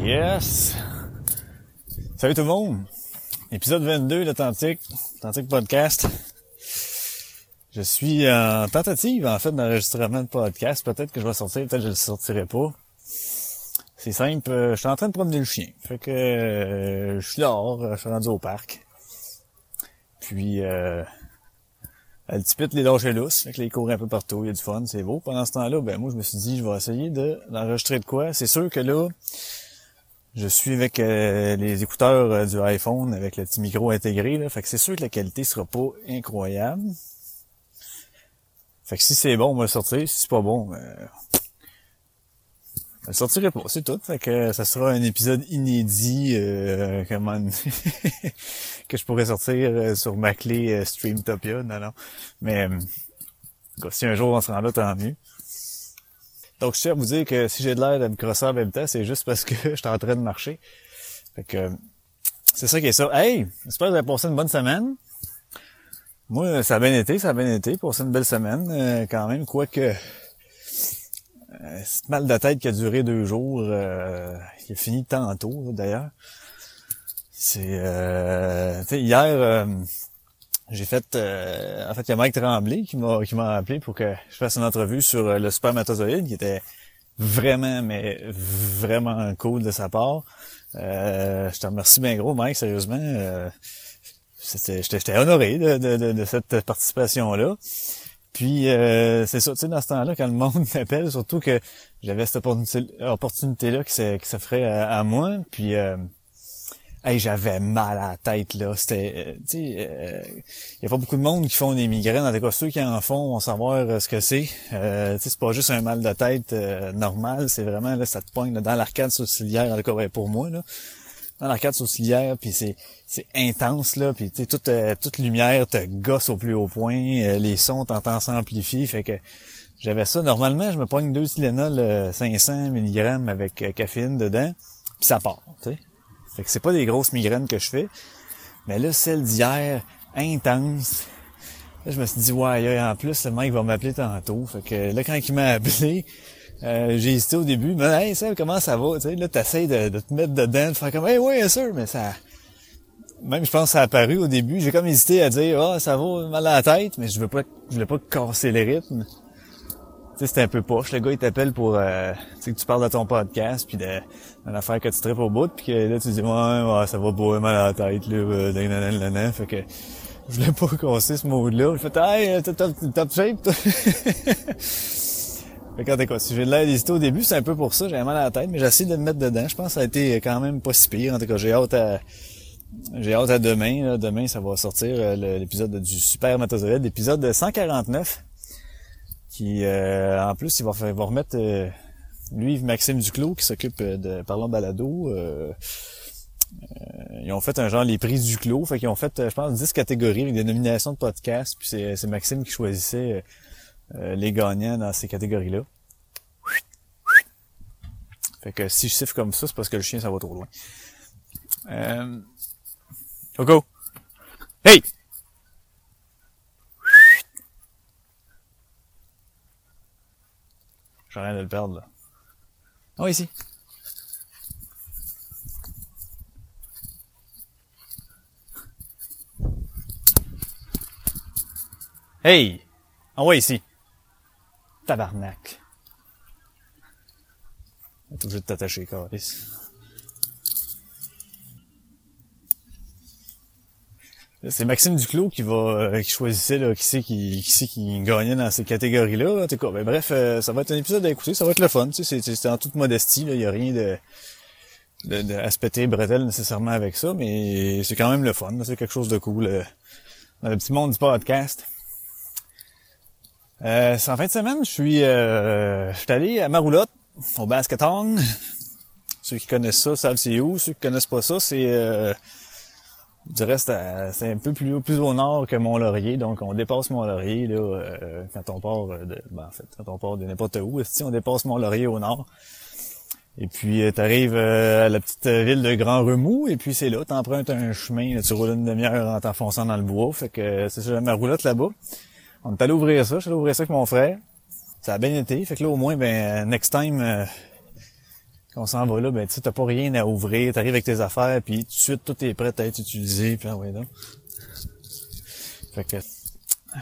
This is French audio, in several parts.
Yes! Salut tout le monde! Épisode 22 l'Authentique, Authentique Podcast. Je suis en tentative, en fait, d'enregistrement de podcast. Peut-être que je vais sortir, peut-être que je le sortirai pas. C'est simple, euh, je suis en train de promener le chien. Fait que euh, je suis dehors, euh, je suis rendu au parc. Puis euh, le petit pit les lâcher lousse, fait que les court un peu partout, il y a du fun, c'est beau. Pendant ce temps-là, ben moi je me suis dit je vais essayer de d'enregistrer de quoi. C'est sûr que là, je suis avec euh, les écouteurs euh, du iPhone avec le petit micro intégré, là, fait que c'est sûr que la qualité sera pas incroyable. Fait que si c'est bon, on va sortir. Si c'est pas bon, ben, je le sortirai pas, c'est tout. Fait que ça sera un épisode inédit euh, comment que je pourrais sortir euh, sur ma clé euh, Streamtopia. Non, non. Mais euh, si un jour on se rend là, tant mieux. Donc je tiens à vous dire que si j'ai de l'air de me crosser en même temps, c'est juste parce que je suis en train de marcher. Fait que c'est ça qui est ça. Hey! J'espère que vous avez passé une bonne semaine. Moi, ça a bien été, ça a bien été. Passé une belle semaine euh, quand même, quoique euh, ce mal de tête qui a duré deux jours, euh, il a fini tantôt d'ailleurs. C'est euh, hier euh, j'ai fait euh, en fait il y a Mike Tremblay qui m'a qui m'a appelé pour que je fasse une entrevue sur euh, le spermatozoïde qui était vraiment mais vraiment cool de sa part. Euh, je te remercie bien gros Mike sérieusement. Euh, j'étais honoré de, de, de, de cette participation là. Puis euh, c'est ça, tu sais, dans ce temps-là, quand le monde m'appelle, surtout que j'avais cette opportunité-là qui s'offrait à, à moi, puis euh, hey, j'avais mal à la tête, là. C'était, euh, tu sais, il y a pas beaucoup de monde qui font des migraines. En tout cas, ceux qui en font vont savoir euh, ce que c'est. Euh, tu sais, c'est pas juste un mal de tête euh, normal, c'est vraiment, là, ça te pogne là, dans l'arcade sourcilière, en tout cas, ouais, pour moi, là dans l'arcade sourcilière, puis c'est c'est intense là, puis tu toute euh, toute lumière te gosse au plus haut point, euh, les sons t'entends s'amplifier, fait que j'avais ça normalement, je me pogne deux Tylenol euh, 500 mg avec euh, caféine dedans, puis ça part, tu. Fait que c'est pas des grosses migraines que je fais, mais là celle d'hier intense. Là, je me suis dit ouais, en plus le mec va m'appeler tantôt, fait que là quand il m'a appelé euh, j'ai hésité au début, mais hey, ça, comment ça va? Tu sais, là, t'essayes de, de te mettre dedans, de faire comme, hey, oui, bien sûr, mais ça, même je pense ça a apparu au début, j'ai comme hésité à dire, ah, ça va mal à la tête, mais je veux pas, je voulais pas casser les rythmes. Tu sais, c'était un peu poche. Le gars, il t'appelle pour, euh, tu sais, que tu parles de ton podcast, puis de, d'une affaire que tu traites au bout, puis que là, tu dis, ouais, ouais, ça va pas mal à la tête, là, euh, fait que, je voulais pas casser ce mode-là. Je fais, hey, t'as top shape, toi. Fait si j'ai de l'air d'hésiter au début, c'est un peu pour ça, j'avais mal à la tête, mais j'essaie de me mettre dedans. Je pense que ça a été quand même pas si pire. En tout cas, j'ai hâte à j'ai hâte à demain. Là. Demain, ça va sortir euh, l'épisode du Super Matozoïde, l'épisode 149. Qui euh, en plus, il va, faire, il va remettre euh, lui, Maxime Duclos, qui s'occupe de Parlons Balado. Euh, ils ont fait un genre les prix du clos. Fait qu'ils ont fait, je pense, 10 catégories avec des nominations de podcasts. Puis c'est Maxime qui choisissait euh, les gagnants dans ces catégories-là. Fait que si je siffle comme ça, c'est parce que le chien, ça va trop loin. Euh... Coco! Hey! J'ai rien de le perdre, là. Oh, ici. Hey! Envoie ici. Tabarnak. T'es obligé de t'attacher, Caris. C'est Maxime Duclos qui va euh, qui choisissait là, qui c'est qui, qui c'est qui gagnait dans ces catégories-là. Cas, ben, bref, euh, ça va être un épisode à écouter, ça va être le fun. C'est, en toute modestie, il y a rien de de, de à nécessairement avec ça, mais c'est quand même le fun. C'est quelque chose de cool euh, dans le petit monde du podcast. Euh, c'est en fin de semaine, je suis, euh, je suis allé à Maroulotte, au Basketong. Ceux qui connaissent ça savent c'est où. Ceux qui connaissent pas ça, c'est, euh, je dirais, c'est, c'est un peu plus, plus au nord que Mont-Laurier. Donc, on dépasse Mont-Laurier là, euh, quand on part de, ben, en fait, quand on part de n'importe où. Si on dépasse Mont-Laurier au nord. Et puis, tu arrives à la petite ville de Grand Remous, et puis c'est là, t'empruntes un chemin, tu roules une demi-heure en t'enfonçant dans le bois. Fait que c'est ça, ma roulotte là-bas. On est allé ouvrir ça, je suis allé ouvrir ça avec mon frère. Ça a bien été. Fait que là, au moins, ben, next time, euh, quand on s'en va là, ben, tu t'as pas rien à ouvrir, t'arrives avec tes affaires, puis tout de suite, tout est prêt à être utilisé, puis ah ouais, donc. Fait que,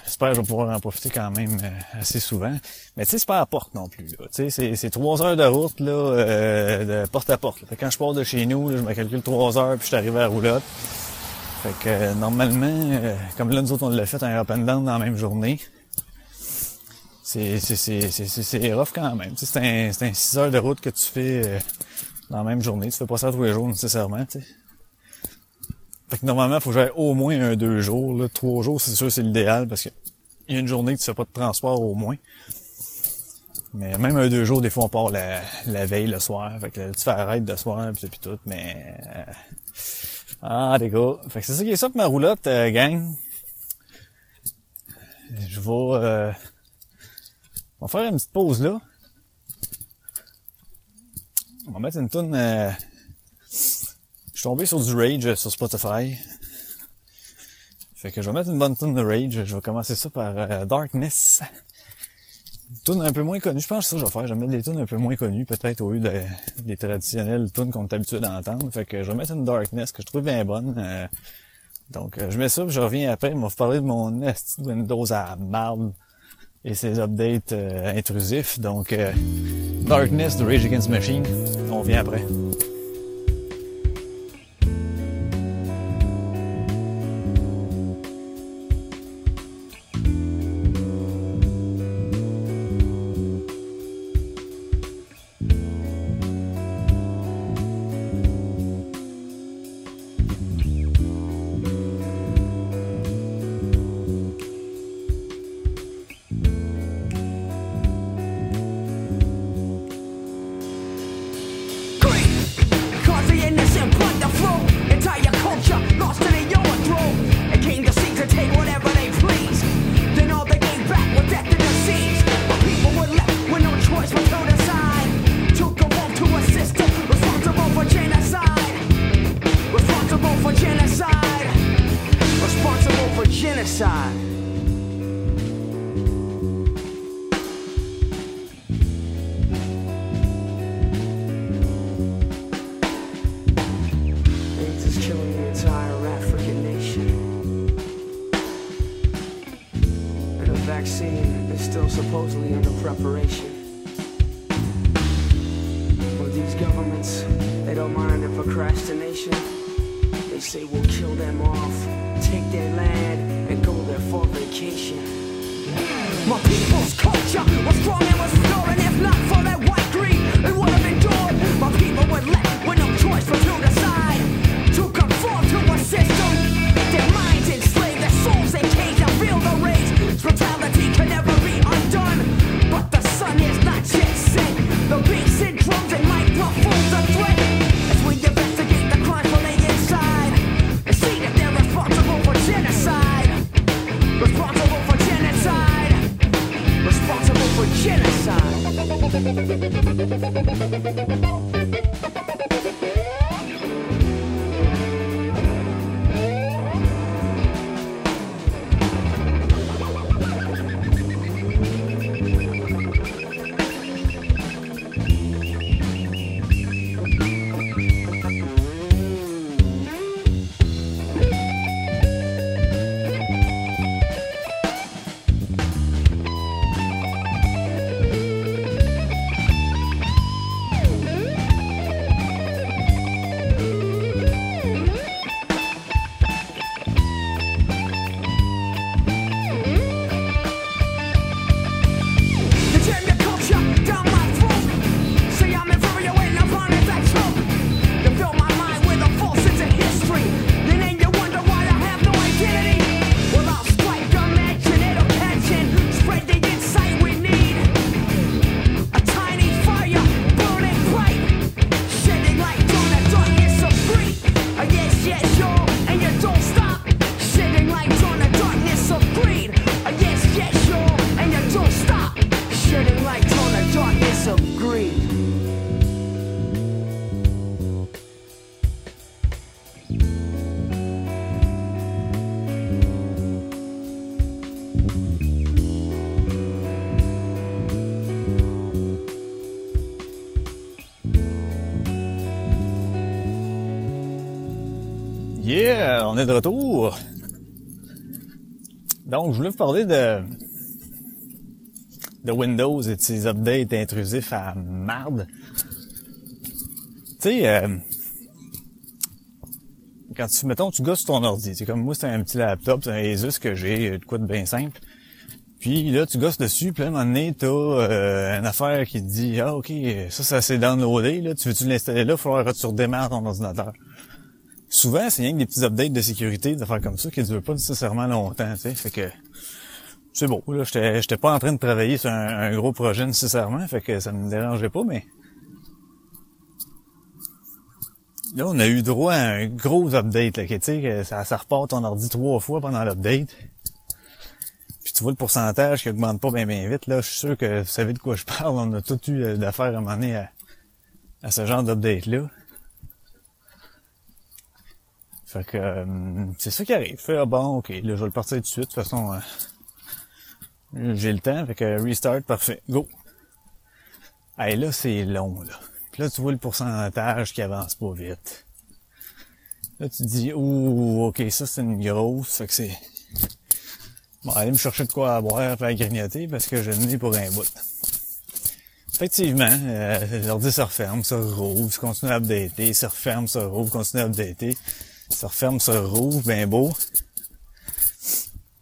J'espère que je vais pouvoir en profiter quand même euh, assez souvent. Mais tu sais, c'est pas à porte non plus. Tu sais, c'est trois heures de route là, euh, de porte à porte. Fait quand je pars de chez nous, je me calcule trois heures puis je suis arrivé à Roulotte. Fait que euh, normalement, comme là nous autres on l'a fait un up and dans la même journée. C'est rough quand même. C'est un, un 6 heures de route que tu fais dans la même journée. Tu fais pas ça tous les jours nécessairement. sais. Fait que normalement, il faut que au moins un deux jours. Là. Trois jours, c'est sûr, c'est l'idéal parce qu'il y a une journée que tu fais pas de transport au moins. Mais même un deux jours, des fois, on part la, veille, le soir. Fait que tu fais arrête de soir, pis, pis tout, mais... Ah, des gars. Fait que c'est ça qui est ça pour ma roulotte, euh, gang. Je vais... Euh... On va faire une petite pause là. On va mettre une tonne... Euh, suis tombé sur du Rage sur Spotify. Fait que je vais mettre une bonne tune de Rage. Je vais commencer ça par euh, Darkness. Une tune un peu moins connue. Je pense que ça que je vais faire. Je vais mettre des tunes un peu moins connues, peut-être au lieu des traditionnelles tunes qu'on est habitué d'entendre. Fait que je vais mettre une Darkness que je trouve bien bonne. Euh, donc je mets ça, puis je reviens après. Je vais vous parler de mon Windows à marde et ses updates intrusifs. Donc Darkness de Rage Against Machine. On vient après. separation. These governments, they don't mind the procrastination. They say we'll kill them off, take their land, and go there for vacation. My de retour. Donc, je voulais vous parler de de Windows et de ses updates intrusifs à marde. Tu sais, euh, quand tu, mettons, tu gosses ton ordi, c'est comme moi, c'est un petit laptop, c'est un Asus que j'ai, de quoi de bien simple. Puis là, tu gosses dessus, puis là, à un moment donné, t'as euh, une affaire qui te dit, ah, ok, ça, ça s'est downloadé, là, tu veux-tu l'installer là, il faudra que tu redémarres ton ordinateur. Souvent, c'est rien que des petits updates de sécurité, des affaires comme ça, qui ne durent pas nécessairement longtemps, tu sais, fait que c'est bon, là, j'étais, j'étais pas en train de travailler sur un, gros projet nécessairement, fait que ça me dérangeait pas, mais là, on a eu droit à un gros update, là, que, tu sais, ça, ça repart ton ordi trois fois pendant l'update. Puis tu vois le pourcentage qui augmente pas bien bien vite, là, je suis sûr que vous savez de quoi je parle, on a tout eu d'affaires à un moment donné à, ce genre d'update-là. Fait que euh, c'est ça qui arrive. Fait, ah bon, ok, là, je vais le partir tout de suite, de toute façon... Euh, j'ai le temps, fait que restart, parfait. Go! Hey, là, c'est long, là. Puis là, tu vois le pourcentage qui avance pas vite. Là, tu te dis, ouh, ok, ça, c'est une grosse, fait que c'est... Bon, aller me chercher de quoi à boire, faire grignoter, parce que je n'ai pour un bout. Effectivement, euh, l'ordi se referme, se rouvre, tu continues à updater, se referme, se rouvre, continue à updater, se referme, se rouvre, ben beau.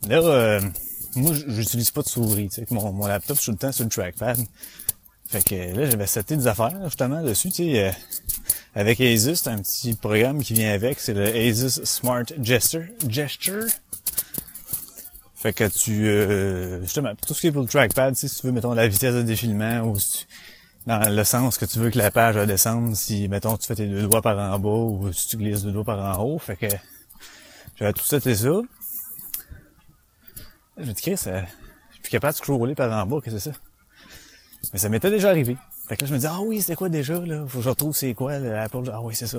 Là, euh, moi, j'utilise pas de souris, mon, mon laptop, je suis tout le temps sur le trackpad. Fait que là, j'avais seté des affaires, justement, dessus, tu sais. Euh, avec Asus, un petit programme qui vient avec, c'est le Asus Smart Gesture. Gesture. Fait que tu, euh, justement, tout ce qui est pour le trackpad, si tu veux, mettons, la vitesse de défilement, ou si tu, dans le sens que tu veux que la page va descendre, si, mettons, tu fais tes deux doigts par en bas, ou si tu glisses deux doigts par en haut. Fait que, j'avais tout seté ça. Je me dis, Chris, euh, je suis plus capable de scroller par en bas, qu'est-ce que c'est ça? Mais ça m'était déjà arrivé. Fait que là, je me dis, ah oui, c'est quoi déjà, là? Faut que je retrouve c'est quoi, l'Apple. Ah oui, c'est ça.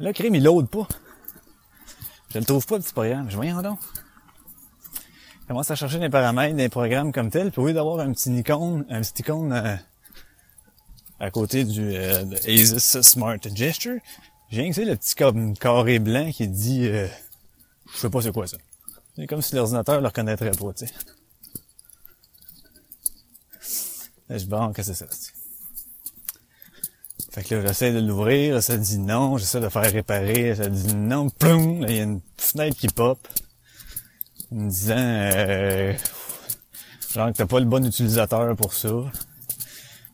Là, crime, il load pas. Je le trouve pas, le petit programme. Je voyons donc. Je commence à chercher des paramètres des programmes comme tel, puis lieu d'avoir un petit icône, un petit icône euh, à côté du euh, Asus Smart Gesture, j'ai que le petit carré blanc qui dit euh, je sais pas c'est quoi ça. C'est comme si l'ordinateur le reconnaîtrait pas, tu sais. Là, je bon, qu'est-ce que c'est ça? Fait que là, j'essaie de l'ouvrir, ça dit non, j'essaie de faire réparer, ça dit non, plum, là, il y a une fenêtre qui pop, me disant, euh, genre que t'as pas le bon utilisateur pour ça.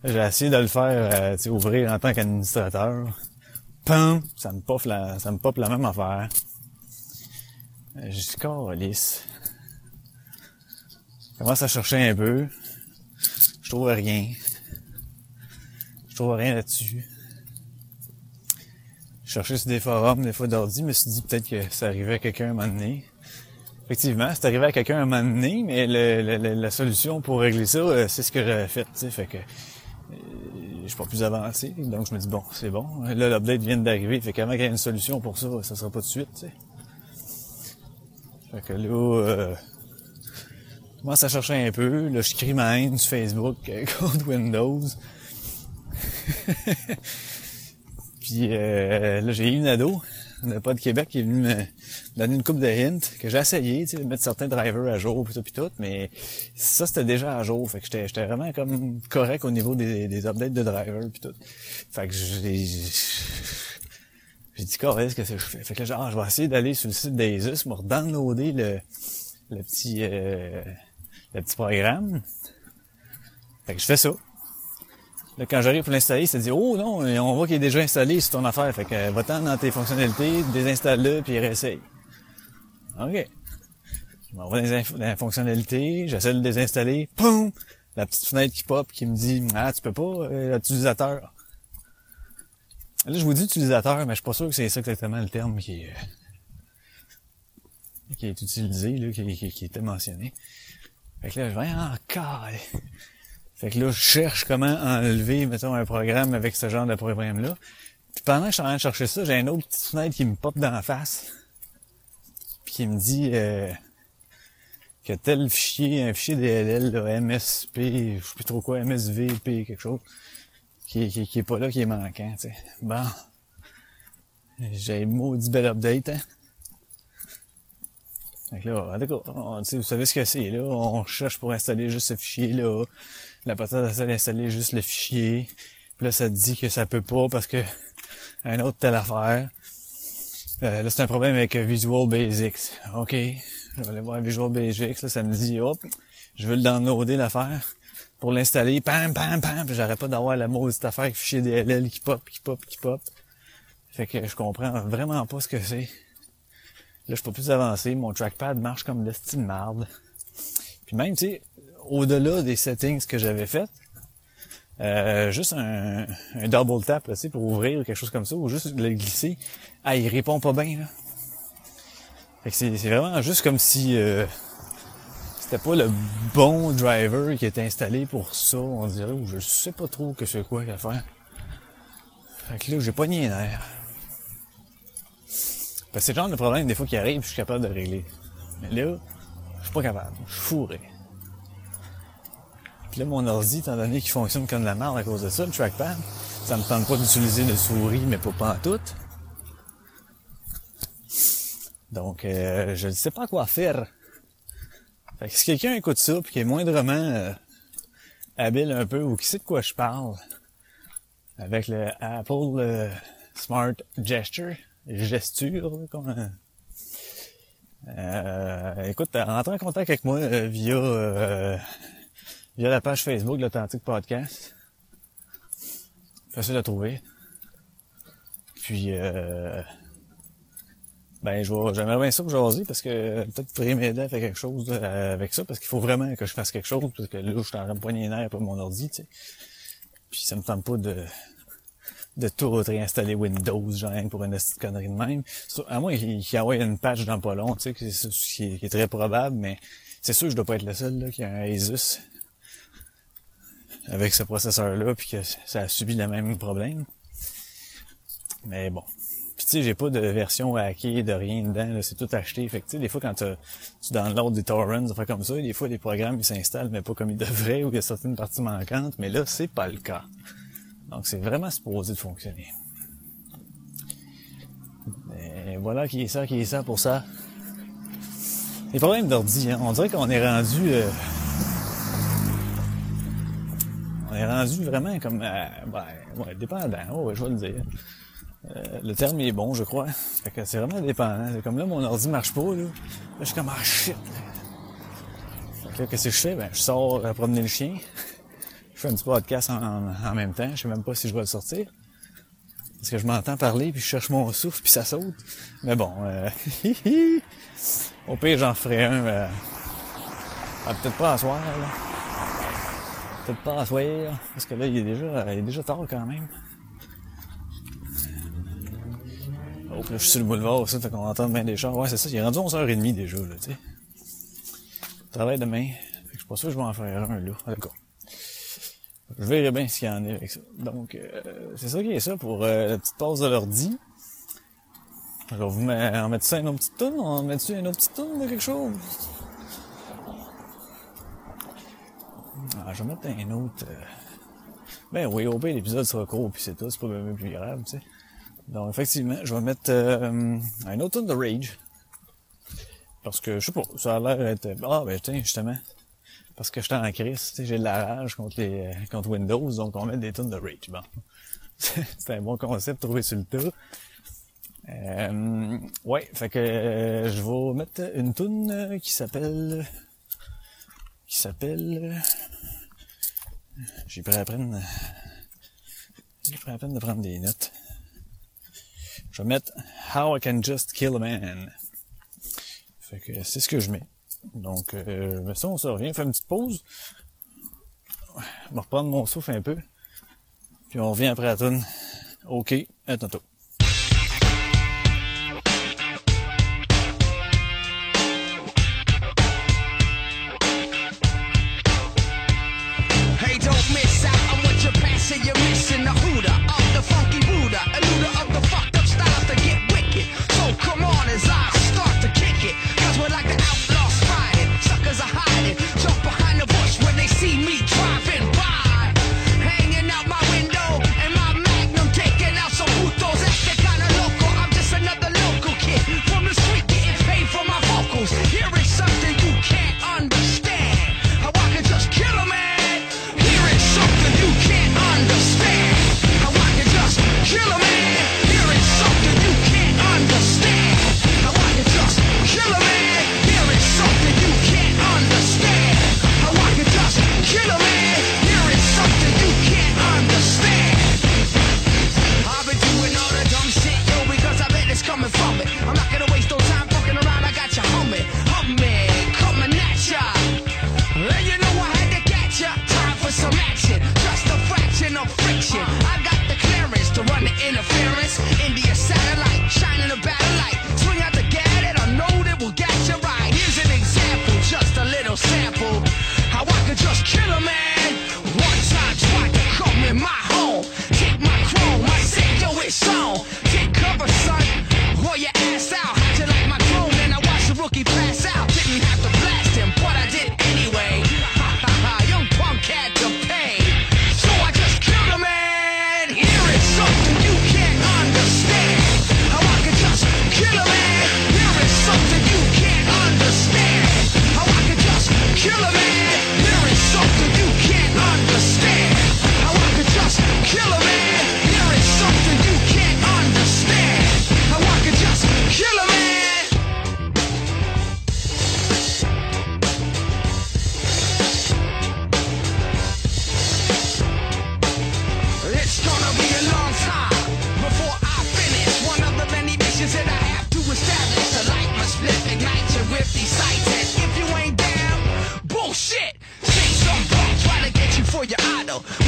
J'ai essayé de le faire, euh, ouvrir en tant qu'administrateur. Pum, ça me pop la, ça me pop la même affaire. J'ai dit, lisse. Je commence à chercher un peu. Je trouve rien. Je trouve rien là-dessus. Je cherchais sur des forums, des fois d'ordi, me suis dit peut-être que ça arrivait à quelqu'un à un moment donné. Effectivement, c'est arrivé à quelqu'un à un moment donné, mais la solution pour régler ça, euh, c'est ce que j'avais fait, tu sais, fait que je suis pas plus avancé, donc je me dis bon, c'est bon. Là, l'update vient d'arriver, fait qu'avant qu'il y ait une solution pour ça, ça sera pas de suite, tu sais. Fait que là, euh, je commence à chercher un peu. Là, je crie ma haine sur Facebook euh, contre Windows. Puis euh, là, j'ai eu une ado, pas de Québec, qui est venu me donner une coupe de hints que j'ai essayé, tu sais, de mettre certains drivers à jour pis tout pis tout, mais ça c'était déjà à jour. Fait que j'étais, vraiment comme correct au niveau des, des updates de drivers pis tout. Fait que j'ai j'ai dit, qu'est-ce que je fais? Fait que genre, je vais essayer d'aller sur le site d'Asus pour downloader le, le petit, euh, le petit programme. Fait que je fais ça. Quand j'arrive pour l'installer, ça dit, oh non, on voit qu'il est déjà installé sur ton affaire. Fait que, va-t'en dans tes fonctionnalités, désinstalle-le, puis réessaye. OK. Je m'envoie dans les fonctionnalités, j'essaie de le désinstaller, poum! La petite fenêtre qui pop qui me dit, ah, tu peux pas, euh, l'utilisateur. Là, je vous dis utilisateur, mais je suis pas sûr que c'est ça exactement le terme qui est, qui est utilisé, là, qui, qui, qui était mentionné. Fait que là, je vais encore. Fait que là, je cherche comment enlever, mettons, un programme avec ce genre de programme-là. Puis pendant que je suis en train de chercher ça, j'ai une autre petite fenêtre qui me pop dans la face. Puis qui me dit euh, que tel fichier, un fichier DLL, là, MSP, je sais plus trop quoi, MSVP, quelque chose qui, qui, est pas là, qui est manquant, tu sais. Bon. J'ai maudit bel update, hein. Fait que là, on- tu sais, vous savez ce que c'est, là. On cherche pour installer juste ce fichier-là. La patate, elle installer juste le fichier. Puis là, ça te dit que ça peut pas parce que un autre telle affaire. Euh, là, c'est un problème avec euh, Visual Basics. OK. Je vais aller voir Visual Basics. Là, ça me dit, hop, je veux le downloader, l'affaire. Pour l'installer, pam, pam, pam. Puis j'arrête pas d'avoir la maudite affaire avec fichier DLL qui pop, qui pop, qui pop. Fait que je comprends vraiment pas ce que c'est. Là, je peux plus avancer. Mon trackpad marche comme le style marde. Puis même, tu sais, au-delà des settings que j'avais fait, euh, juste un, un double tap, là, pour ouvrir ou quelque chose comme ça, ou juste le glisser, ah, il répond pas bien, là. Fait que c'est, c'est vraiment juste comme si euh, c'était pas le bon driver qui était installé pour ça, on dirait, ou je sais pas trop que c'est quoi qu'à faire. Fait que là, j'ai pas nié nerf. Parce que c'est le genre de problème des fois qui arrive, je suis capable de régler. Mais là, je suis pas capable. Je suis fourré. Là, mon ordi, étant donné qu'il fonctionne comme de la merde à cause de ça, le trackpad, ça me tente pas d'utiliser le souris, mais pas pas en tout. Donc, euh, je ne sais pas quoi faire. Fait que si quelqu'un écoute ça, puis qui est moindrement euh, habile un peu, ou qui sait de quoi je parle, avec le Apple euh, Smart Gesture, gesture, comme écoute, rentre en contact avec moi via via la page Facebook de l'Authentique Podcast. Facile à trouver. Puis euh, ben j'aimerais bien ça pour parce que peut-être vous pourriez m'aider à faire quelque chose euh, avec ça parce qu'il faut vraiment que je fasse quelque chose parce que là je suis en train de poigner les nerfs pour mon ordi, tu sais. Puis ça me tente pas de de tout réinstaller Windows, genre pour une petite connerie de même. À moins qu'il y ait une patch dans pas long, tu sais, qui est, qui est très probable, mais c'est sûr que je dois pas être le seul là, qui a un Asus avec ce processeur-là, puis que ça a subi le même problème. Mais bon. Puis tu sais, j'ai pas de version hackée, de rien dedans, c'est tout acheté. Fait que tu sais, des fois quand tu downloads des torrents, des comme ça, des fois les programmes ils s'installent, mais pas comme ils devraient, ou il y a certaines parties manquantes, mais là, c'est pas le cas. Donc c'est vraiment supposé de fonctionner. Et voilà qui est ça, qui est ça pour ça. Les problèmes d'ordi, hein, on dirait qu'on est rendu... euh, rendu vraiment comme... euh, ben, ouais, dépendant, oh, ouais, je vais le dire. Euh, le terme est bon, je crois. Fait que c'est vraiment dépendant. Comme là, mon ordi marche pas, là. Là, je suis comme, ah shit. Fait que qu'est-ce que je fais? Ben, je sors à promener le chien. Je fais un petit podcast en même temps. Je sais même pas si je vais le sortir. Parce que je m'entends parler, puis je cherche mon souffle, puis ça saute. Mais bon, euh, au pire, j'en ferai un. euh, ah, peut-être pas à soir, là. Peut-être pas à soir, parce que là, il est déjà, il est déjà tard quand même. Oh, là, je suis sur le boulevard, ça, fait qu'on entend bien des chars. Ouais, c'est ça, il est rendu 11h30 déjà, là, tu sais. Je travaille demain. Fait que je suis pas sûr que je vais en faire un, là. D'accord. Je verrai bien ce qu'il y en a avec ça. Donc, euh, c'est ça qui est ça pour euh, la petite pause de l'ordi. Vais vous mettre, en mettre ça une autre petite toune? On va mettre une autre petite toune de quelque chose? Ah, je vais mettre un autre... euh, Ben oui, au pire, l'épisode sera court, puis c'est tout. C'est pas même plus grave, tu sais. Donc, effectivement, je vais mettre euh, un autre de Rage. Parce que, je sais pas, ça a l'air d'être... Ah, ben tiens, justement. Parce que j'étais en crise, j'ai de la rage contre, les, euh, contre Windows, donc on met des tunes de Rage. Bon. C'est un bon concept trouvé sur le tas. Euh, ouais, fait que euh, je vais mettre une tune euh, qui s'appelle... Qui s'appelle... euh, J'ai pris à prendre... J'ai pris à peine de prendre des notes. Je vais mettre How I Can Just Kill a Man. Fait que c'est ce que je mets. Donc, euh, mais ça, on se revient, fait une petite pause. Je vais reprendre mon souffle un peu. Puis on revient après la tune. OK, à tantôt.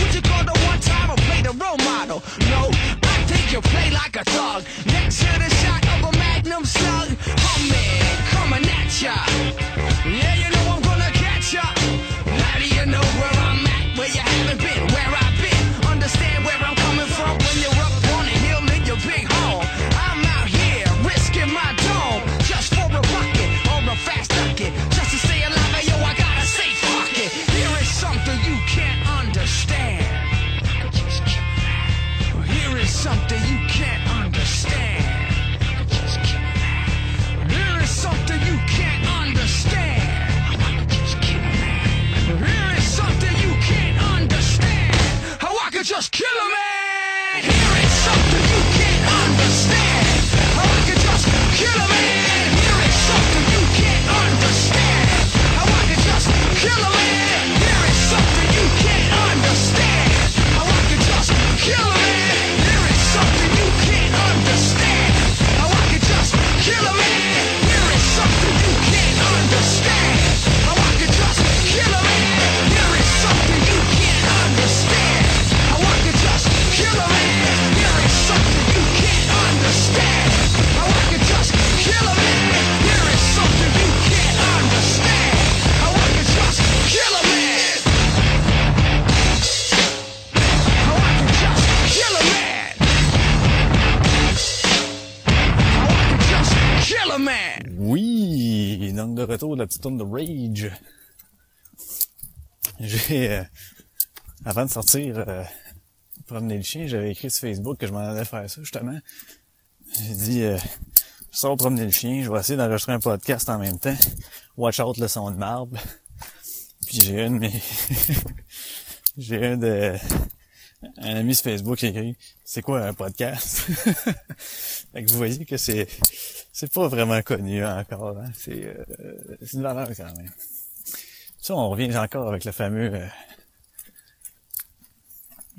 Would you call the one time or play the role model? No, I think you play like a thug. Next to the shot of a magnum slug. Homie, coming at ya. Yeah, you know I'm gonna catch ya. How do you know where I'm at? Where you haven't been, where I've been. Understand where just kill a man. Here is something donc de retour de la petite tourne de Rage. J'ai, euh, avant de sortir euh, promener le chien, j'avais écrit sur Facebook que je m'en allais faire ça justement. J'ai dit, euh, je sors promener le chien, je vais essayer d'enregistrer un podcast en même temps. Watch out le son de marbre. Puis j'ai un de mes... j'ai un de... Un ami sur Facebook qui écrit C'est quoi un podcast? fait que vous voyez que c'est c'est pas vraiment connu encore. Hein? C'est euh, une valeur quand même. Ça, on revient encore avec le fameux euh,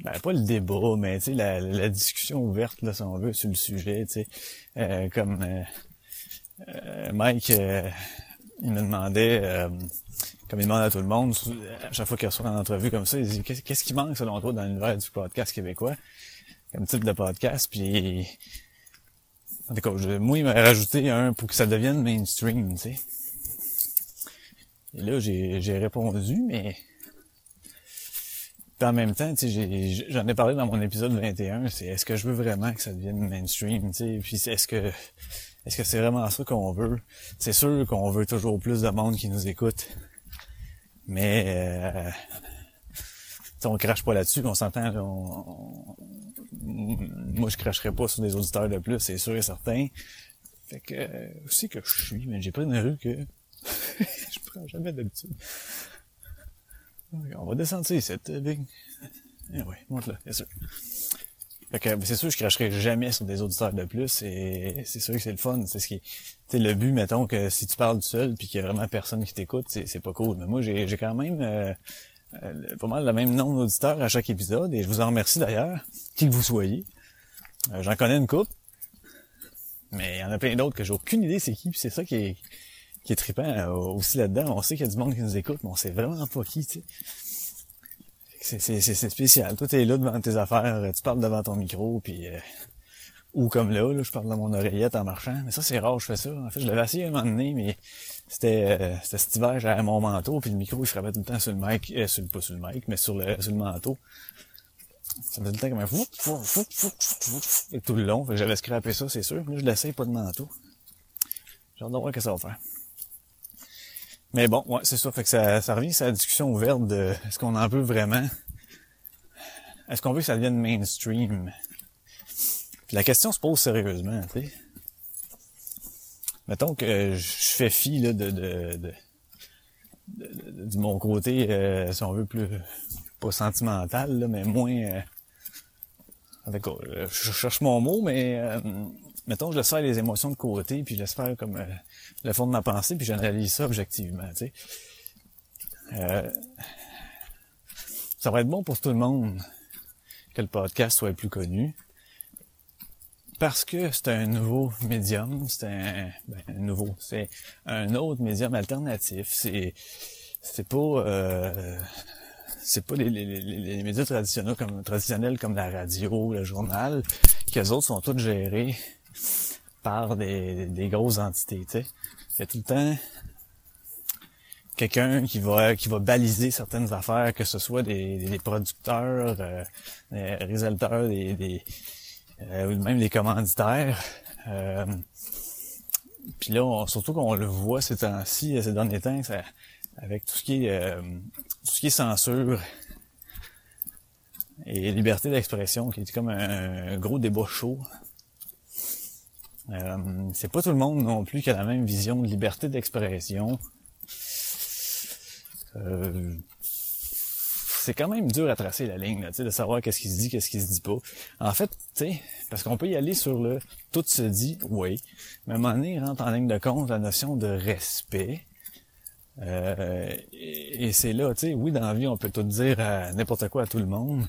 ben, pas le débat, mais tu sais, la, la discussion ouverte, là, si on veut, sur le sujet, tu sais. Euh, comme euh, euh, Mike euh, il me demandait comme il demande à tout le monde, à chaque fois qu'il reçoit une entrevue comme ça, il dit qu'est- qu'est-ce qui manque selon toi dans l'univers du podcast québécois, comme type de podcast, puis en tout cas, moi il m'a rajouté un pour que ça devienne mainstream, tu sais. Et là j'ai répondu, mais en même temps, j'en ai parlé dans mon épisode 21, c'est est-ce que je veux vraiment que ça devienne mainstream, tu sais, puis est-ce que est-ce que c'est vraiment ça qu'on veut? C'est sûr qu'on veut toujours plus de monde qui nous écoute. Mais euh, on crache pas là-dessus, on s'entend. on- on- moi, je cracherai pas sur des auditeurs de plus, c'est sûr et certain. Fait que euh, aussi que je suis, mais j'ai pas une rue que je prends jamais d'habitude. On va descendre ici, euh, Big. Eh oui, monte là, bien sûr. Fait que c'est sûr que je cracherai jamais sur des auditeurs de plus et c'est sûr que c'est le fun. C'est ce qui. Sais, le but, mettons que si tu parles tout seul puis qu'il y a vraiment personne qui t'écoute, c'est, pas cool. Mais moi, j'ai, quand même euh, euh, pas mal le même nombre d'auditeurs à chaque épisode et je vous en remercie d'ailleurs, qui que vous soyez. Euh, j'en connais une couple, mais il y en a plein d'autres que j'ai aucune idée c'est qui. Puis c'est ça qui est, qui est trippant euh, aussi là-dedans. On sait qu'il y a du monde qui nous écoute, mais on sait vraiment pas qui, tu sais. C'est, spécial. Toi, t'es là devant tes affaires, euh, tu parles devant ton micro, puis euh, ou comme là, là, je parle dans mon oreillette en marchant. Mais ça, c'est rare, je fais ça. En fait, je l'avais essayé un moment donné, mais c'était, euh, cet hiver, j'avais mon manteau, puis le micro, il frappait tout le temps sur le mic, euh, sur le, pas sur le mic, mais sur le, sur le manteau. Ça faisait tout le temps comme un et tout le long. J'avais scrappé ça, c'est sûr. Là, je l'essaye pas de manteau. J'ai hâte de voir que ça va faire. Mais bon, ouais, c'est ça. Fait que ça, ça revient sur la discussion ouverte de est-ce qu'on en veut vraiment? Est-ce qu'on veut que ça devienne mainstream? Puis la question se pose sérieusement, tu sais. Mettons que je fais fi là, de, de, de, de, de mon côté, euh, si on veut, plus pas sentimental, là, mais moins euh, avec, euh, je cherche mon mot, mais euh, mettons je laisse faire les émotions de côté, puis je laisse faire comme euh, le fond de ma pensée, puis j'analyse ça objectivement, tu sais. Euh, ça va être bon pour tout le monde que le podcast soit plus connu. Parce que c'est un nouveau médium, c'est un, ben, nouveau, c'est un autre médium alternatif. C'est, c'est pas, euh, c'est pas les, les, les, les médias traditionnels comme la radio, le journal, qu'eux autres sont tous gérés par des, des grosses entités. Tu sais. Il y a tout le temps quelqu'un qui va qui va baliser certaines affaires, que ce soit des, des producteurs, euh, des réalisateurs, des, des euh, ou même des commanditaires. Euh, puis là, on- surtout qu'on le voit ces temps-ci, ces derniers temps, avec tout ce qui est euh, tout ce qui est censure et liberté d'expression, qui est comme un gros débat chaud. Euh, c'est pas tout le monde non plus qui a la même vision de liberté d'expression. Euh, c'est quand même dur à tracer la ligne, là, de savoir qu'est-ce qui se dit, qu'est-ce qui se dit pas. En fait, tu parce qu'on peut y aller sur le tout se dit, oui, mais à un moment donné, rentre en ligne de compte la notion de respect. Euh, et, c'est là, tu sais, oui, dans la vie, on peut tout dire à n'importe quoi à tout le monde.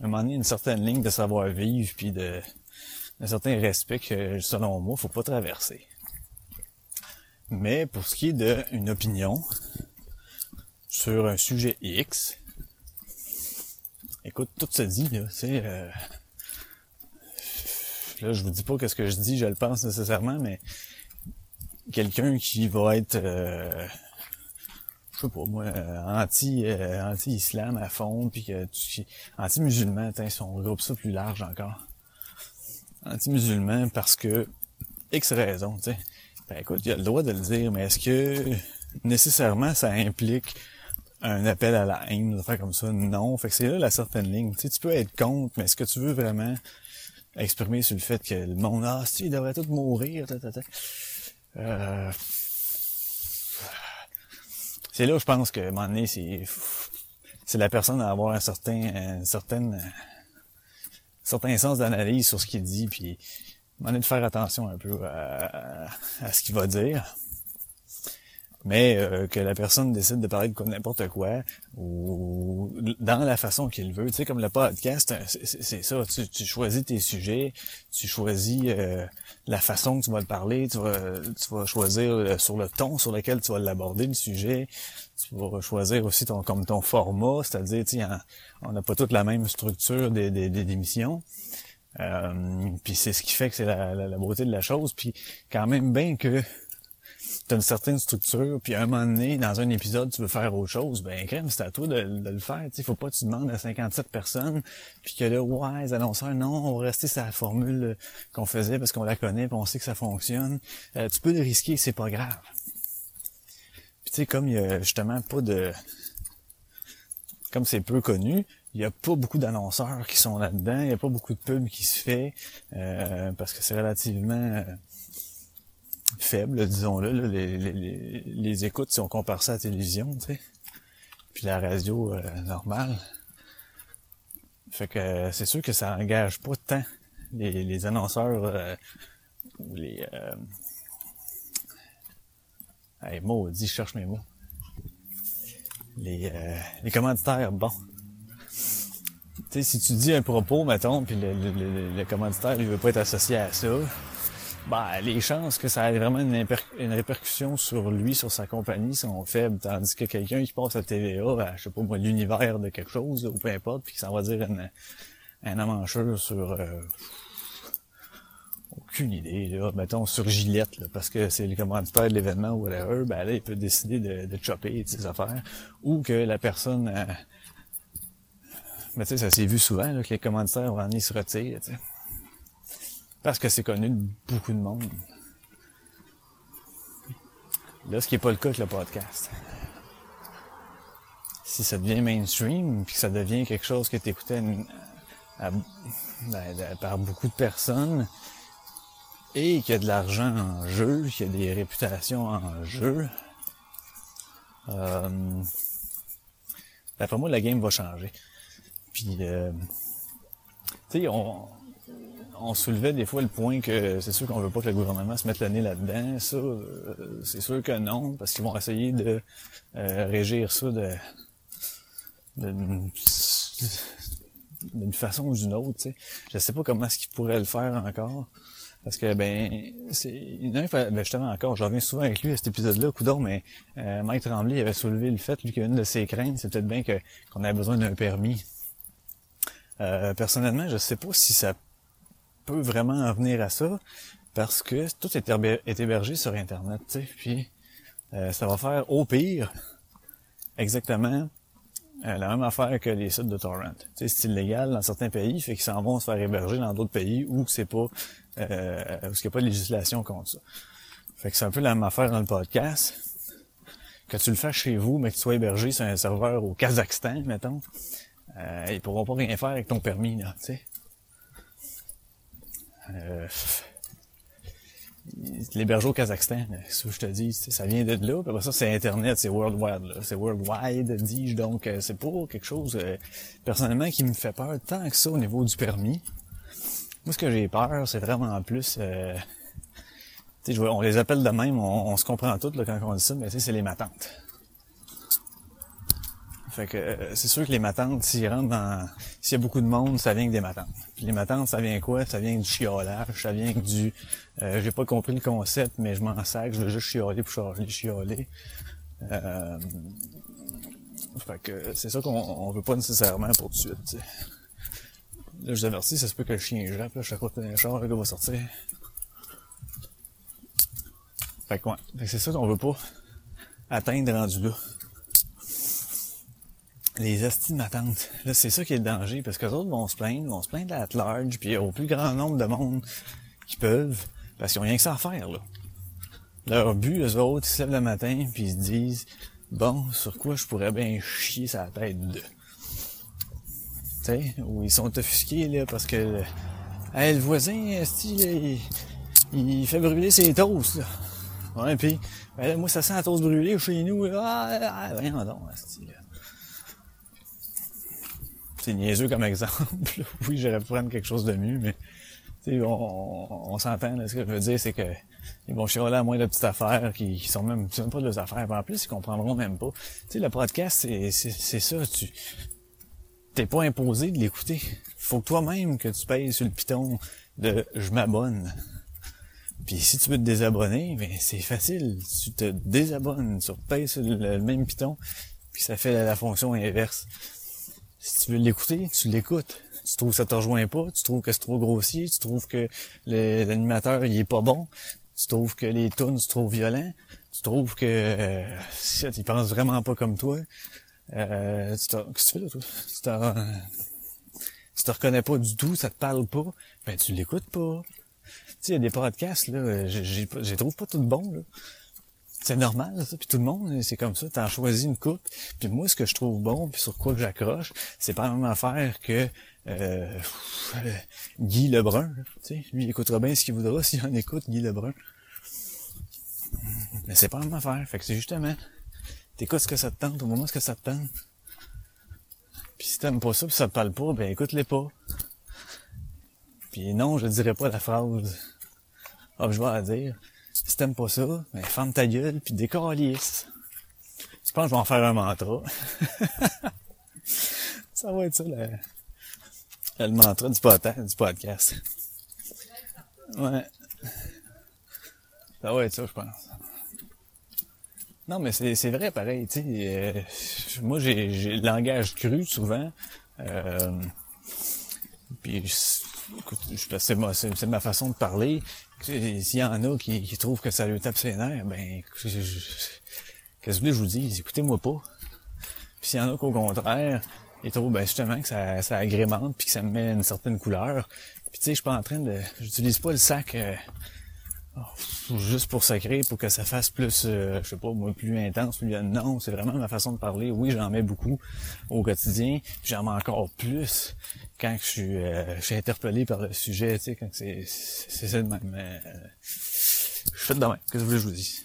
À un moment donné, une certaine ligne de savoir-vivre, puis de, un certain respect que, selon moi, faut pas traverser. Mais pour ce qui est d'une opinion sur un sujet X, écoute, tout se dit, là, tu euh, là, je vous dis pas que ce que je dis, je le pense nécessairement, mais quelqu'un qui va être, euh, je sais pas moi, euh, anti, euh, anti-islam à fond, puis anti-musulman, attends, si on regroupe ça plus large encore, anti-musulman parce que X raison, tu sais. Ben écoute, il a le droit de le dire, mais est-ce que nécessairement ça implique un appel à la haine, de faire comme ça? Non. Fait que c'est là la certaine ligne. Tu peux être contre, mais est-ce que tu veux vraiment exprimer sur le fait que le monde, ah, si, il devrait tout mourir, ta. Euh... C'est là où je pense que, à un moment donné, c'est, c'est la personne à avoir un certain, une certaine, certain sens d'analyse sur ce qu'il dit, puis moment donné, de faire attention un peu à ce qu'il va dire. Mais euh, que la personne décide de parler de n'importe quoi ou dans la façon qu'il veut. Tu sais, comme le podcast, c'est- c'est ça. Tu, tu choisis tes sujets, tu choisis euh, la façon que tu vas le parler, tu vas, tu vas choisir euh, sur le ton sur lequel tu vas l'aborder, le sujet. Tu vas choisir aussi ton comme ton format, c'est-à-dire, tu sais, on n'a pas toute la même structure des, des, des émissions. Euh, puis c'est ce qui fait que c'est la, la, la beauté de la chose. Puis quand même bien que tu une certaine structure, puis à un moment donné, dans un épisode, tu veux faire autre chose, ben crème, c'est à toi de, de le faire. Il faut pas que tu demandes à 57 personnes, puis que là, ouais, les annonceurs, non, on va rester sur la formule euh, qu'on faisait parce qu'on la connaît, puis on sait que ça fonctionne. Euh, tu peux le risquer, c'est pas grave. Puis tu sais, comme il y a justement pas de... Comme c'est peu connu, il y a pas beaucoup d'annonceurs qui sont là-dedans, il y a pas beaucoup de pubs qui se fait, euh, parce que c'est relativement... euh, faible, disons-le, les, les, écoutes si on compare ça à la télévision, tu sais, puis la radio euh, normale. Fait que euh, c'est sûr que ça engage pas tant les, les annonceurs euh, ou les... Euh... Hey, maudit, je cherche mes mots. Les, euh, les commanditaires, bon. Tu sais, si tu dis un propos, mettons, puis le, le, le, le commanditaire, il veut pas être associé à ça, ben, les chances que ça ait vraiment une, répercussion sur lui, sur sa compagnie, sont faibles. Tandis que quelqu'un qui passe à TVA, à, je sais pas moi, l'univers de quelque chose, ou peu importe, puis qui s'en va dire un amanchure sur... euh, aucune idée, là. Mettons, sur Gillette, là, parce que c'est le commanditaire de l'événement ou whatever, ben là, il peut décider de, de chopper de ses affaires. Ou que la personne... mais tu sais, ça s'est vu souvent, là, que les commanditaires, vont aller se retirent, tu. Parce que c'est connu de beaucoup de monde. Là, ce qui n'est pas le cas avec le podcast. Si ça devient mainstream, puis que ça devient quelque chose que tu écoutais par beaucoup de personnes, et qu'il y a de l'argent en jeu, qu'il y a des réputations en jeu, euh, d'après moi, la game va changer. Puis, euh, tu sais, on, on soulevait des fois le point que c'est sûr qu'on veut pas que le gouvernement se mette le nez là-dedans. Ça, euh, c'est sûr que non, parce qu'ils vont essayer de euh, régir ça de d'une façon ou d'une autre. Tu sais. Je sais pas comment est-ce qu'ils pourraient le faire encore. Parce que ben c'est ben, justement encore, je reviens souvent avec lui à cet épisode-là, coudon, mais euh, Mike Tremblay avait soulevé le fait, lui, qu'une de ses craintes, c'est peut-être bien qu'on ait besoin d'un permis. Euh, personnellement, je sais pas si ça peut vraiment en venir à ça, parce que tout est, hébergé sur Internet, tu sais, puis euh, ça va faire au pire exactement euh, la même affaire que les sites de torrent. Tu sais, c'est illégal dans certains pays, fait qu'ils s'en vont se faire héberger dans d'autres pays où c'est pas euh, où il n'y a pas de législation contre ça. Fait que c'est un peu la même affaire dans le podcast. Que tu le fasses chez vous, mais que tu sois hébergé sur un serveur au Kazakhstan, mettons, euh, ils pourront pas rien faire avec ton permis, là, tu sais. Euh, L'héberger au Kazakhstan, c'est ce que je te dis, ça vient de là. Puis après ça, c'est Internet, c'est worldwide. C'est worldwide, dis-je. Donc, euh, c'est pas quelque chose, euh, personnellement, qui me fait peur tant que ça au niveau du permis. Moi, ce que j'ai peur, c'est vraiment plus... Euh, on les appelle de même, on, on se comprend toutes là, quand on dit ça, mais c'est les matantes. Fait que euh, c'est sûr que les matantes, s'ils rentrent dans. S'il y a beaucoup de monde, ça vient que des matantes. Puis les matantes, ça vient quoi? Ça vient du chiolage, ça vient que du. euh, j'ai pas compris le concept, mais je m'en sac, je veux juste chioler pour chialer. Euh, fait que c'est ça qu'on on veut pas nécessairement pour tout de suite. Là, je vous avertis, ça se peut que le chien jappe, là, chaque fois que le char, le gars va sortir. Fait que c'est ça qu'on veut pas atteindre rendu là. Les astis de ma. Là, c'est ça qui est le danger, parce que les autres vont se plaindre, vont se plaindre à large, puis au plus grand nombre de monde qui peuvent, parce qu'ils ont rien que ça à faire, là. Leur but, eux autres, ils se lèvent le matin, puis ils se disent, bon, sur quoi je pourrais bien chier sa tête de. Tu sais, ou ils sont offusqués, là, parce que, hey, le voisin, esti, il, il fait brûler ses toasts, là. Ouais, puis, ben moi, ça sent la toast brûlée chez nous, là. Ah, ah, voyons donc, esti, là. C'est niaiseux comme exemple. oui, j'aurais pu prendre quelque chose de mieux, mais on, s'entend. Ce que je veux dire, c'est que ils vont chialer à moins de petites affaires qui, qui sont même, pas de leurs affaires. En plus, ils comprendront même pas. Le podcast, c'est, ça. Tu t'es pas imposé de l'écouter. Faut que toi-même que tu payes sur le piton de je m'abonne. Puis si tu veux te désabonner, ben c'est facile. Tu te désabonnes, tu repayes sur le, même piton, puis ça fait la fonction inverse. Si tu veux l'écouter, tu l'écoutes. Tu trouves que ça te rejoint pas, tu trouves que c'est trop grossier, tu trouves que l'animateur il est pas bon, tu trouves que les tunes sont trop violents, tu trouves que euh, il pense vraiment pas comme toi. Euh, tu Qu'est-ce que tu fais là, toi? Tu tu te reconnais pas du tout, ça te parle pas, ben tu l'écoutes pas. Tu sais, il y a des podcasts, là, j'ai- trouve pas tout bons, là. C'est normal, ça, puis tout le monde, c'est comme ça, t'en choisis une coupe. Puis moi, ce que je trouve bon, puis sur quoi que j'accroche, c'est pas la même affaire que euh, Guy Lebrun. Tu sais, lui, il écoutera bien ce qu'il voudra s'il en écoute, Guy Lebrun. Mais c'est pas la même affaire. Fait que c'est justement, t'écoutes ce que ça te tente au moment ce que ça te tente. Puis si t'aimes pas ça, puis ça te parle pas, ben écoute-les pas. Puis non, je dirais pas la phrase. Ah, je vais la dire. Si t'aimes pas ça, ben ferme ta gueule puis décalisse. Je pense que je vais en faire un mantra? ça va être ça le, le mantra du, du podcast. Ouais. Ça va être ça, je pense. Non, mais c'est, vrai, pareil, tu sais. euh, moi, j'ai, le langage cru, souvent. Euh, puis, écoute, c'est, ma, c'est, ma façon de parler. S'il y en a qui, qui trouvent que ça lui tape ses nerfs, ben, qu'est-ce que je vous dis? Écoutez-moi pas. Puis s'il y en a qu'au contraire, ils trouvent ben, justement que ça, ça agrémente puis que ça me met une certaine couleur. Puis tu sais, je suis pas en train de. J'utilise pas le sac euh, juste pour sacrer, pour que ça fasse plus, euh, je sais pas, moi, plus intense, plus. Non, c'est vraiment ma façon de parler. Oui, j'en mets beaucoup au quotidien, j'en mets encore plus quand je suis, euh, je suis interpellé par le sujet, tu sais, quand c'est. Ça de même. euh, je fais de même. Qu'est-ce que vous voulez que je vous dise?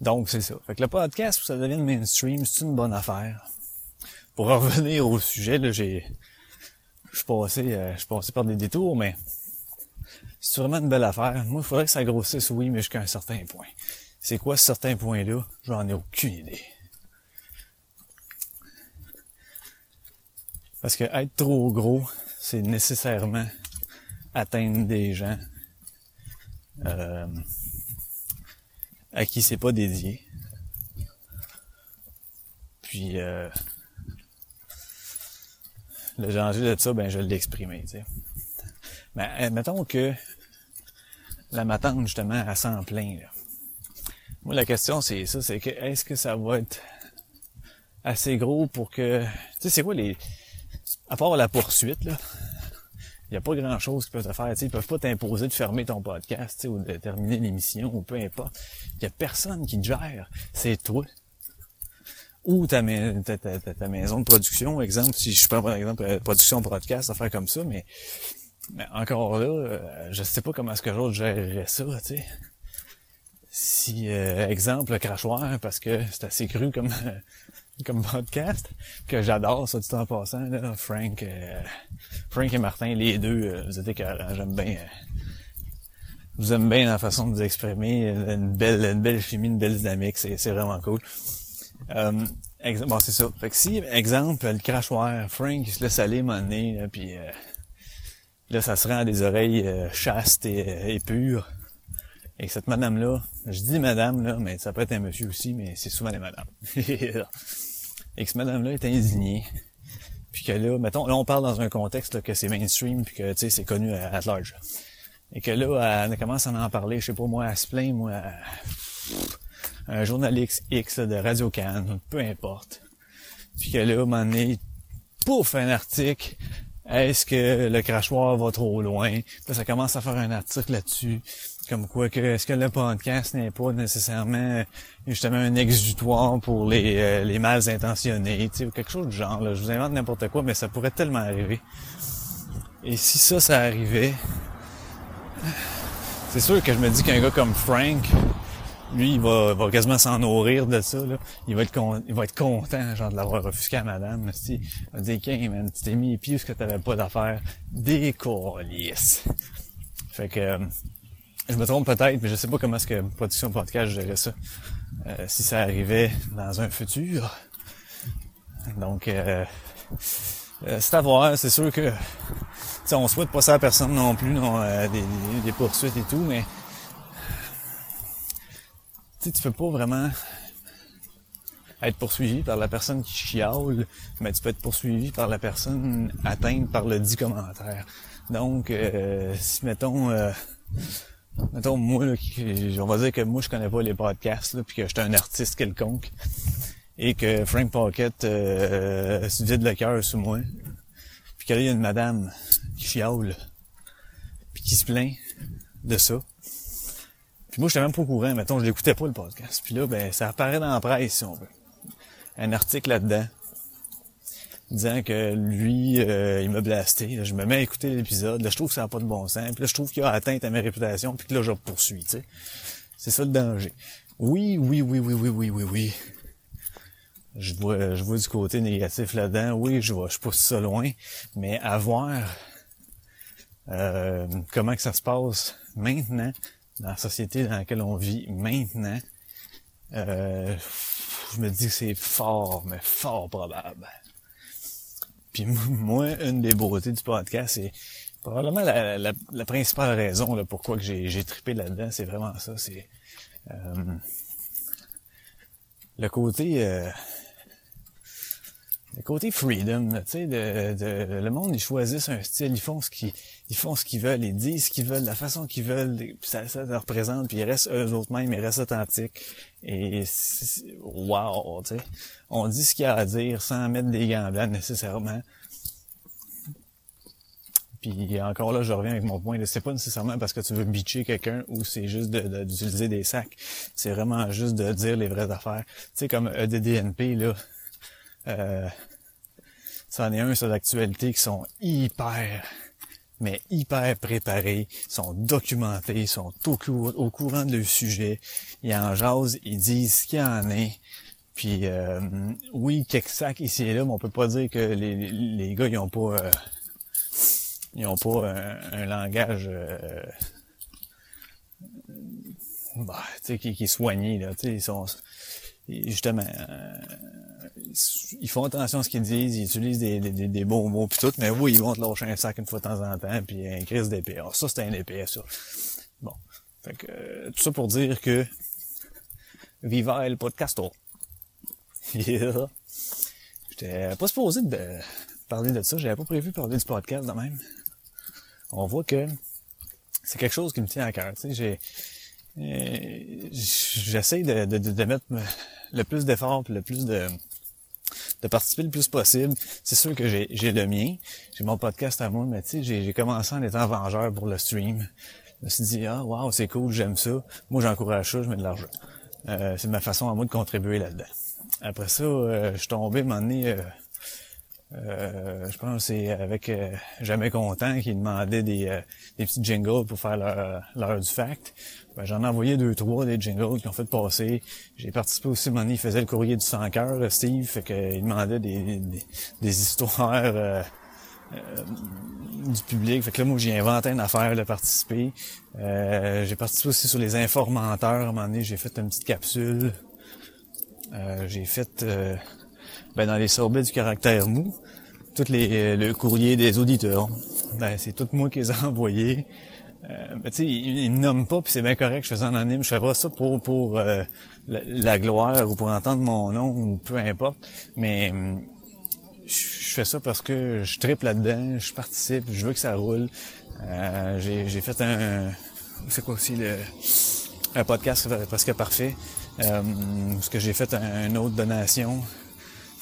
Donc, c'est ça. Fait que le podcast, pour ça devienne mainstream, c'est une bonne affaire. Pour en revenir au sujet, là, j'ai, je suis passé, euh, je suis passé par des détours, mais c'est vraiment une belle affaire. Moi, il faudrait que ça grossisse, oui, mais jusqu'à un certain point. C'est quoi ce certain point-là? J'en ai aucune idée. Parce que être trop gros, c'est nécessairement atteindre des gens euh, à qui c'est pas dédié. Puis euh, le danger de ça, ben je l'ai exprimé, tu sais. Mais euh, mettons que la matante, justement, elle s'en plein. Là. Moi, la question, c'est ça, c'est que est-ce que ça va être assez gros pour que. Tu sais, c'est quoi les. À part la poursuite, là. Il n'y a pas grand chose qu'ils peuvent te faire. sais, ils peuvent pas t'imposer de fermer ton podcast ou de terminer l'émission ou peu importe. Il n'y a personne qui te gère. C'est toi. Ou ta, ta, ta, maison de production, exemple, si je prends par exemple euh, production podcast, faire comme ça, mais, mais encore là, euh, je sais pas comment est-ce que l'autre gérerait ça, tu sais. Si, euh, exemple, le crachoir, parce que c'est assez cru comme comme podcast, que j'adore, ça, du temps passant, là, Frank, euh, Frank et Martin, les deux, euh, vous êtes écœurants, j'aime bien, euh, vous aime bien la façon de vous exprimer, une belle, une belle chimie, une belle dynamique, c'est, c'est vraiment cool. bon, c'est ça. Fait que si, exemple, le crachoir, Frank, il se laisse aller, là, puis là, ça se rend à des oreilles chastes et, et pures. Et cette madame-là, je dis madame, là, mais ça peut être un monsieur aussi, mais c'est souvent des madames. et que ce madame-là est indignée. Puis que là, mettons, là, on parle dans un contexte là, que c'est mainstream, puis que, tu sais, c'est connu à, large. Et que là, elle commence à en parler, je sais pas moi, à se plaindre, moi, à, un journaliste X de Radio Cannes, peu importe. Puis que là, à un moment donné, pouf, un article, est-ce que le crachoir va trop loin? Là, ça commence à faire un article là-dessus. Comme quoi que est-ce que le podcast n'est pas nécessairement justement un exutoire pour les, euh, les mal intentionnés, tu sais, quelque chose du genre. Là. Je vous invente n'importe quoi, mais ça pourrait tellement arriver. Et si ça, ça arrivait, c'est sûr que je me dis qu'un gars comme Frank, lui, il va, va quasiment s'en nourrir de ça. Là. Il va être il va être content, genre, de l'avoir refusqué à madame. Il va dire, Qu'un, man, tu t'es mis les pieds ce que t'avais pas d'affaires? Décollisse. Fait que euh, je me trompe peut-être, mais je sais pas comment est-ce que Production Podcast gérait ça. Euh, si ça arrivait dans un futur. Donc, euh, euh c'est à voir. C'est sûr que on souhaite pas ça à personne non plus, non, euh, des, des, poursuites et tout, mais tu peux pas vraiment être poursuivi par la personne qui chiale, mais tu peux être poursuivi par la personne atteinte par le dit commentaire. Donc, si mettons mettons, moi, là, on va dire que moi, je connais pas les podcasts, là, puis que j'étais un artiste quelconque, et que Frank Pocket euh, se vide le cœur sous moi, puis que là, il y a une madame qui fiole, puis qui se plaint de ça. Puis moi, j'étais même pas au courant, mettons, je l'écoutais pas, le podcast. Puis là, ben, ça apparaît dans la presse, si on veut. Un article là-dedans disant que lui, euh, il m'a blasté. je me mets à écouter l'épisode. Là, je trouve que ça n'a pas de bon sens. Puis là, je trouve qu'il a atteint à ma réputation. Puis que là, je poursuis. Tu sais. C'est ça le danger. Oui, oui, oui, oui, oui, oui, oui, oui. Je vois, je vois du côté négatif là-dedans. Oui, je vois, je pousse ça loin. Mais à voir euh, comment que ça se passe maintenant, dans la société dans laquelle on vit maintenant, euh, je me dis que c'est fort, mais fort probable. Puis moi, une des beautés du podcast, c'est probablement la, la, principale raison là, pourquoi que j'ai, trippé là-dedans, c'est vraiment ça. C'est euh, le côté euh, le côté freedom, tu sais, de, de, le monde ils choisissent un style, ils font ce qu'ils ils font ce qu'ils veulent, ils disent ce qu'ils veulent, la façon qu'ils veulent, ça, ça leur représente, puis ils restent eux autres mêmes, ils restent authentiques. Et wow, tu sais, on dit ce qu'il y a à dire sans mettre des gants nécessairement. Puis encore là, je reviens avec mon point, c'est pas nécessairement parce que tu veux bitcher quelqu'un ou c'est juste d'utiliser des sacs. C'est vraiment juste de dire les vraies affaires. Tu sais, comme EDDNP, là, euh, ça en est un sur l'actualité qui sont hyper, mais hyper préparés, sont documentés, sont au, courant de leur sujet. Ils en jasent, ils disent ce qu'il y en est. Puis euh, oui, quelques sacs ici et là, mais on peut pas dire que les, les gars ils ont pas euh, ils ont pas un, langage euh, bah, qui, qui est soigné là. Ils sont justement ils font attention à ce qu'ils disent, ils utilisent des, des, des beaux mots puis tout, mais oui, ils vont te lâcher un sac une fois de temps en temps, puis un crise d'épée. ça, c'est un épée, ça. Bon. Fait que, euh, tout ça pour dire que Viva el podcasto. Yeah. J'étais pas supposé de parler de ça, j'avais pas prévu de parler du podcast de même. On voit que c'est quelque chose qui me tient à cœur. Tu sais, j'ai euh, j'essaie de, de, de, mettre le plus d'efforts le plus de de participer le plus possible. C'est sûr que j'ai, le mien, j'ai mon podcast à moi, mais tu sais, j'ai, commencé en étant vengeur pour le stream. Je me suis dit, ah, wow, c'est cool, j'aime ça. Moi, j'encourage ça, je mets de l'argent. Euh, c'est ma façon à moi de contribuer là-dedans. Après ça, euh, je suis tombé, un euh, euh, je pense que c'est avec euh, Jamais Content qui demandait des, euh, des petits jingles pour faire l'heure du fact. Ben, J'en ai envoyé deux, trois des jingles qui ont fait passer. J'ai participé aussi, Money, il faisait le courrier du 100 cœur, Steve, fait qu'il demandait des, des, des histoires du public. Fait que là, moi, j'ai inventé une affaire de participer. j'ai participé aussi sur les informateurs. À un moment donné, j'ai fait une petite capsule. j'ai fait ben, dans les sorbets du caractère mou, tout les, euh, le courrier des auditeurs. Ben, c'est tout moi qui les ai envoyés. Euh, tu sais, ils, ne nomment pas, puis c'est bien correct, je faisais anonyme, je fais pas ça pour pour euh, la, gloire ou pour entendre mon nom ou peu importe, mais hum, je fais ça parce que je tripe là-dedans, je participe, je veux que ça roule. Euh, j'ai fait un, c'est quoi aussi le, un podcast presque parfait, euh, parce que j'ai fait un, une autre donation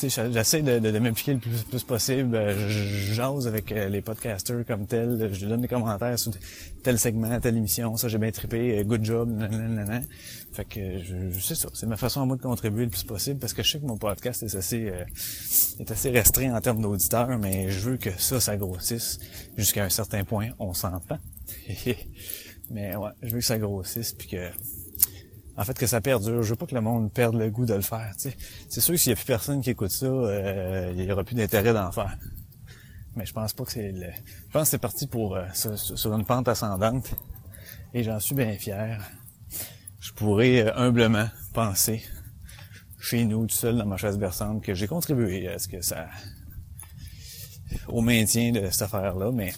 j'essaie de, de, m'impliquer le plus, possible. Euh, je jase avec euh, les podcasters comme tel. Je donne des commentaires sur tel segment, telle émission. Ça, j'ai bien trippé. Euh, good job. Nanana. Fait que je, je sais ça. C'est ma façon à moi de contribuer le plus possible parce que je sais que mon podcast est assez, est assez restreint en termes d'auditeurs, mais je veux que ça, ça grossisse jusqu'à un certain point. On s'entend. mais ouais, je veux que ça grossisse puis que en fait que ça perdure. Je veux pas que le monde perde le goût de le faire. C'est sûr que s'il y a plus personne qui écoute ça, euh, il y aura plus d'intérêt d'en faire. Mais je pense pas que c'est le. Je pense que c'est parti pour euh, sur, une pente ascendante. Et j'en suis bien fier. Je pourrais euh, humblement penser chez nous, tout seul dans ma chaise berçante, que j'ai contribué à ce que ça. au maintien de cette affaire-là, mais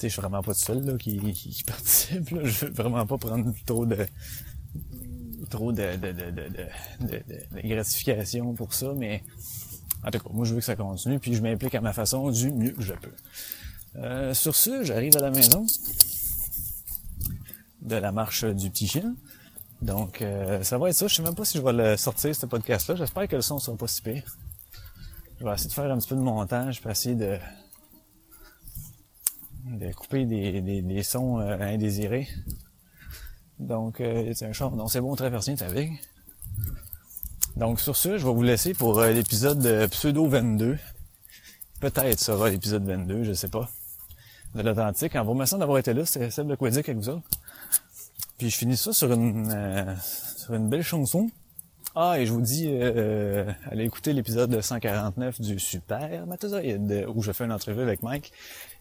je suis vraiment pas tout seul là, qui, qui, participe. Là. Je veux vraiment pas prendre trop de trop de, gratification pour ça, mais en tout cas, moi je veux que ça continue, puis je m'implique à ma façon du mieux que je peux. Euh, sur ce, j'arrive à la maison de la marche du petit chien. Donc, euh, ça va être ça. Je sais même pas si je vais le sortir, ce podcast-là. J'espère que le son sera pas si pire. Je vais essayer de faire un petit peu de montage, puis essayer de, couper des sons euh, indésirés. Donc, euh, c'est un char. Donc, c'est bon, traversier, avec. Donc, sur ce, je vais vous laisser pour euh, l'épisode de Pseudo 22. Peut-être sera l'épisode 22, je sais pas. De l'Atlantique. En vous remerciant d'avoir été là, c'était quoi dire avec vous autres. Puis je finis ça sur une, euh, sur une belle chanson. Ah, et je vous dis, euh, allez écouter l'épisode 149 du Super Matozoïde, où je fais une entrevue avec Mike,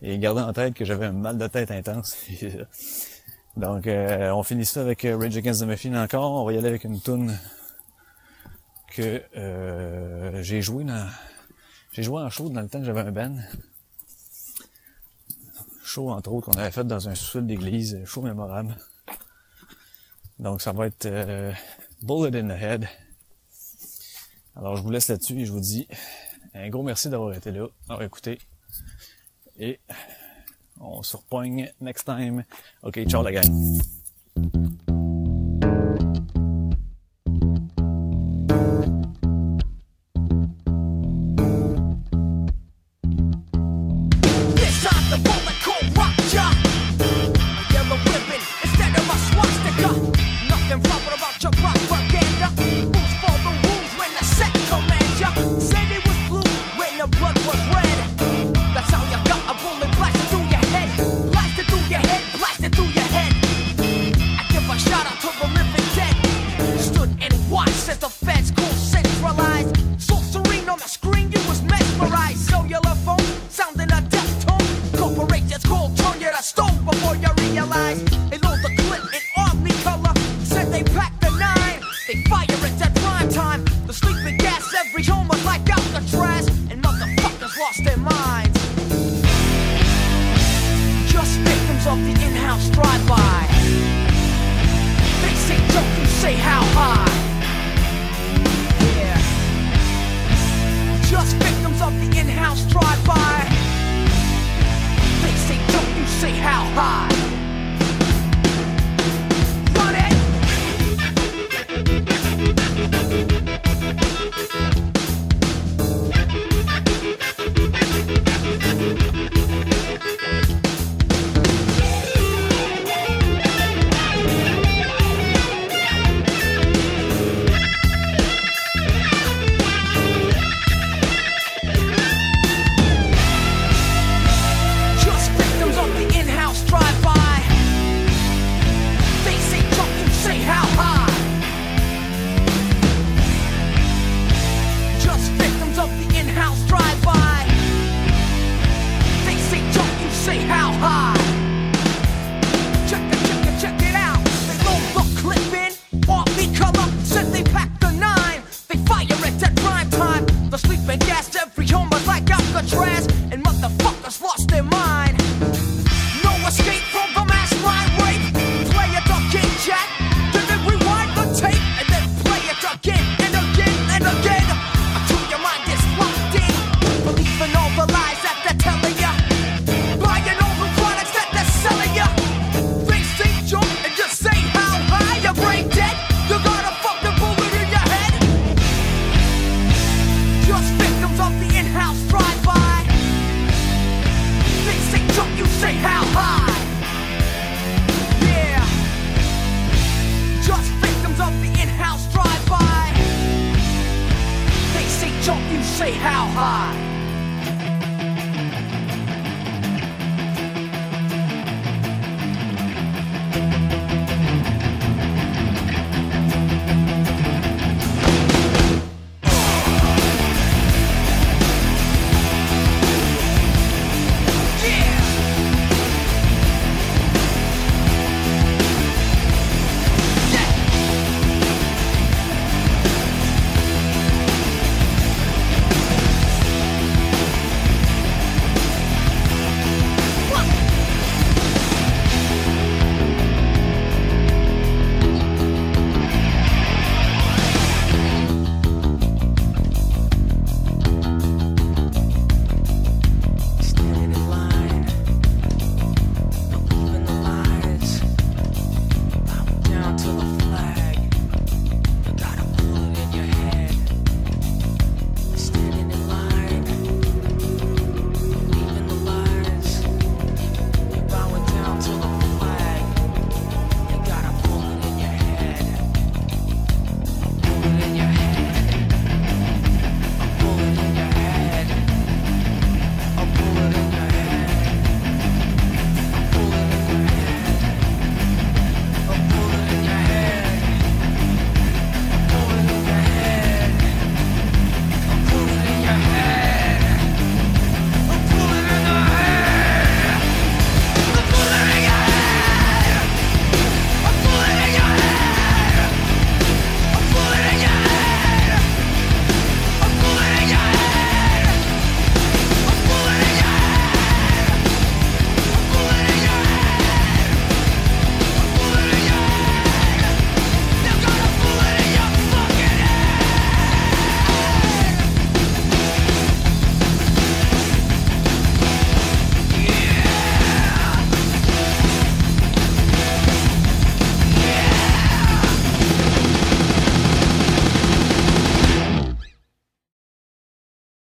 et gardez en tête que j'avais un mal de tête intense. Donc, euh, on finit ça avec euh, Rage Against the Machine encore. On va y aller avec une tune que euh, j'ai joué dans... J'ai joué en show dans le temps que j'avais un band. Show, entre autres, qu'on avait fait dans un sous-sol d'église. Show mémorable. Donc, ça va être Bullet in the Head. Alors, je vous laisse là-dessus et je vous dis un gros merci d'avoir été là, d'avoir écouté. Et on se repoigne next time. OK, ciao la gang.